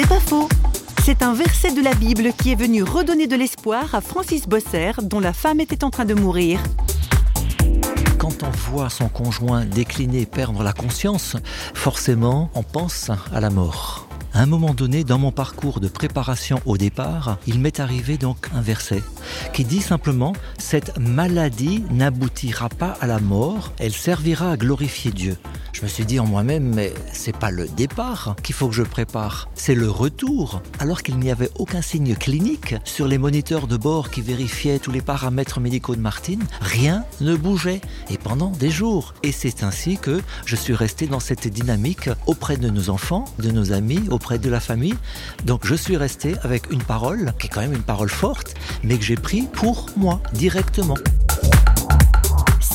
C'est pas faux. C'est un verset de la Bible qui est venu redonner de l'espoir à Francis Bosser, dont la femme était en train de mourir. Quand on voit son conjoint décliner, perdre la conscience, forcément, on pense à la mort. À un moment donné, dans mon parcours de préparation au départ, il m'est arrivé donc un verset qui dit simplement Cette maladie n'aboutira pas à la mort, elle servira à glorifier Dieu. Je me suis dit en moi-même, mais c'est pas le départ qu'il faut que je prépare, c'est le retour. Alors qu'il n'y avait aucun signe clinique sur les moniteurs de bord qui vérifiaient tous les paramètres médicaux de Martine, rien ne bougeait et pendant des jours. Et c'est ainsi que je suis resté dans cette dynamique auprès de nos enfants, de nos amis, auprès de la famille. Donc je suis resté avec une parole qui est quand même une parole forte, mais que j'ai pris pour moi directement.